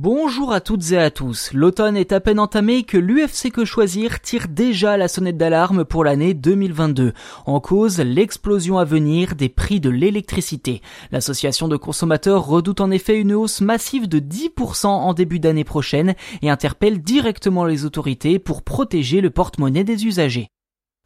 Bonjour à toutes et à tous. L'automne est à peine entamé que l'UFC Que Choisir tire déjà la sonnette d'alarme pour l'année 2022. En cause, l'explosion à venir des prix de l'électricité. L'association de consommateurs redoute en effet une hausse massive de 10% en début d'année prochaine et interpelle directement les autorités pour protéger le porte-monnaie des usagers.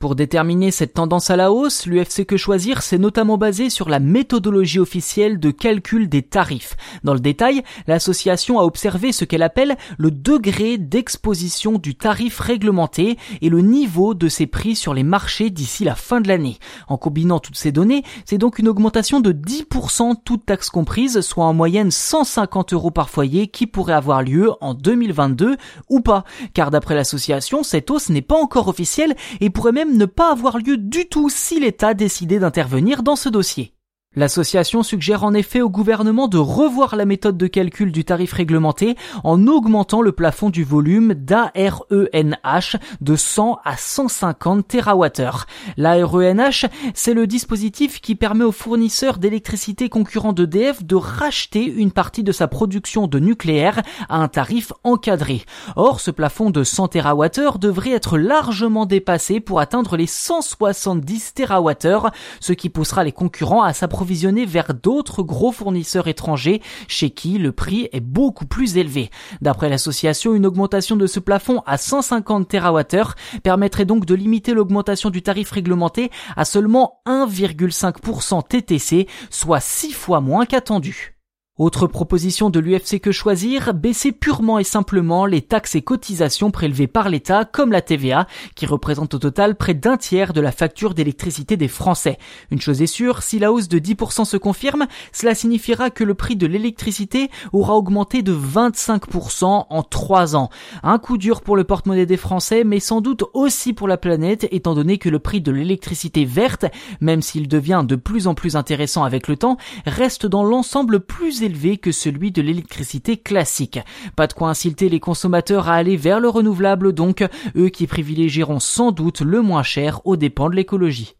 Pour déterminer cette tendance à la hausse, l'UFC Que Choisir s'est notamment basé sur la méthodologie officielle de calcul des tarifs. Dans le détail, l'association a observé ce qu'elle appelle le degré d'exposition du tarif réglementé et le niveau de ses prix sur les marchés d'ici la fin de l'année. En combinant toutes ces données, c'est donc une augmentation de 10% toutes taxes comprises, soit en moyenne 150 euros par foyer qui pourrait avoir lieu en 2022 ou pas. Car d'après l'association, cette hausse n'est pas encore officielle et pourrait même ne pas avoir lieu du tout si l'État décidait d'intervenir dans ce dossier. L'association suggère en effet au gouvernement de revoir la méthode de calcul du tarif réglementé en augmentant le plafond du volume d'ARENH de 100 à 150 TWh. L'ARENH, c'est le dispositif qui permet aux fournisseurs d'électricité concurrents d'EDF de racheter une partie de sa production de nucléaire à un tarif encadré. Or, ce plafond de 100 TWh devrait être largement dépassé pour atteindre les 170 TWh, ce qui poussera les concurrents à s'approcher vers d'autres gros fournisseurs étrangers chez qui le prix est beaucoup plus élevé. D'après l'association, une augmentation de ce plafond à 150 TWh permettrait donc de limiter l'augmentation du tarif réglementé à seulement 1,5% TTC, soit 6 fois moins qu'attendu. Autre proposition de l'UFC que choisir, baisser purement et simplement les taxes et cotisations prélevées par l'État, comme la TVA, qui représente au total près d'un tiers de la facture d'électricité des Français. Une chose est sûre, si la hausse de 10% se confirme, cela signifiera que le prix de l'électricité aura augmenté de 25% en 3 ans. Un coup dur pour le porte-monnaie des Français, mais sans doute aussi pour la planète, étant donné que le prix de l'électricité verte, même s'il devient de plus en plus intéressant avec le temps, reste dans l'ensemble élevé que celui de l'électricité classique. Pas de quoi inciter les consommateurs à aller vers le renouvelable donc, eux qui privilégieront sans doute le moins cher aux dépens de l'écologie.